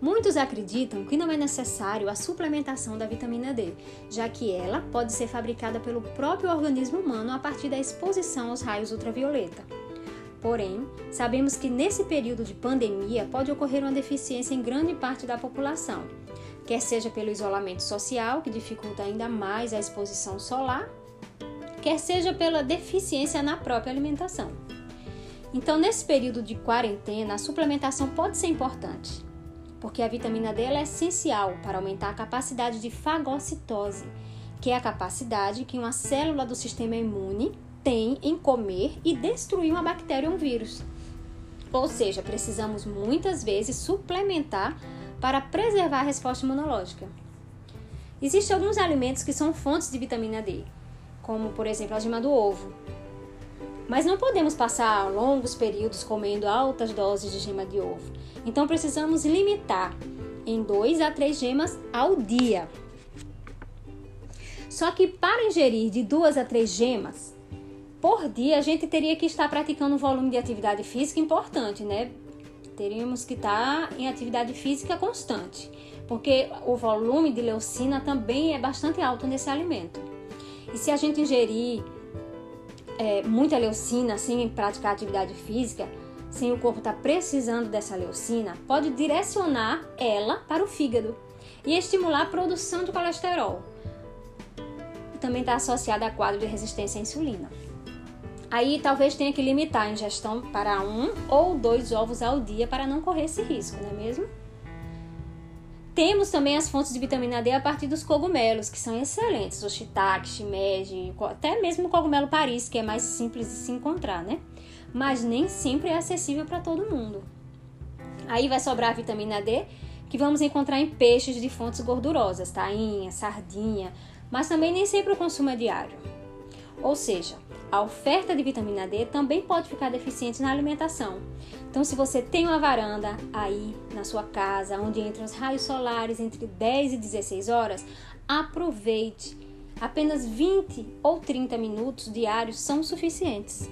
Muitos acreditam que não é necessário a suplementação da vitamina D, já que ela pode ser fabricada pelo próprio organismo humano a partir da exposição aos raios ultravioleta. Porém, sabemos que nesse período de pandemia pode ocorrer uma deficiência em grande parte da população, quer seja pelo isolamento social, que dificulta ainda mais a exposição solar, quer seja pela deficiência na própria alimentação. Então, nesse período de quarentena, a suplementação pode ser importante, porque a vitamina D é essencial para aumentar a capacidade de fagocitose, que é a capacidade que uma célula do sistema imune tem em comer e destruir uma bactéria ou um vírus. Ou seja, precisamos muitas vezes suplementar para preservar a resposta imunológica. Existem alguns alimentos que são fontes de vitamina D, como por exemplo a gema do ovo. Mas não podemos passar longos períodos comendo altas doses de gema de ovo. Então precisamos limitar em 2 a 3 gemas ao dia. Só que para ingerir de 2 a 3 gemas, por dia a gente teria que estar praticando um volume de atividade física importante, né? Teríamos que estar em atividade física constante, porque o volume de leucina também é bastante alto nesse alimento. E se a gente ingerir é, muita leucina sem praticar atividade física, sem o corpo estar tá precisando dessa leucina, pode direcionar ela para o fígado e estimular a produção de colesterol. Também está associada a quadro de resistência à insulina. Aí talvez tenha que limitar a ingestão para um ou dois ovos ao dia para não correr esse risco, não é mesmo? Temos também as fontes de vitamina D a partir dos cogumelos, que são excelentes, o shiitake, shimeji, até mesmo o cogumelo Paris, que é mais simples de se encontrar, né? Mas nem sempre é acessível para todo mundo. Aí vai sobrar a vitamina D, que vamos encontrar em peixes de fontes gordurosas, tainha, sardinha, mas também nem sempre o consumo é diário. Ou seja, a oferta de vitamina D também pode ficar deficiente na alimentação. Então, se você tem uma varanda aí na sua casa, onde entram os raios solares entre 10 e 16 horas, aproveite. Apenas 20 ou 30 minutos diários são suficientes.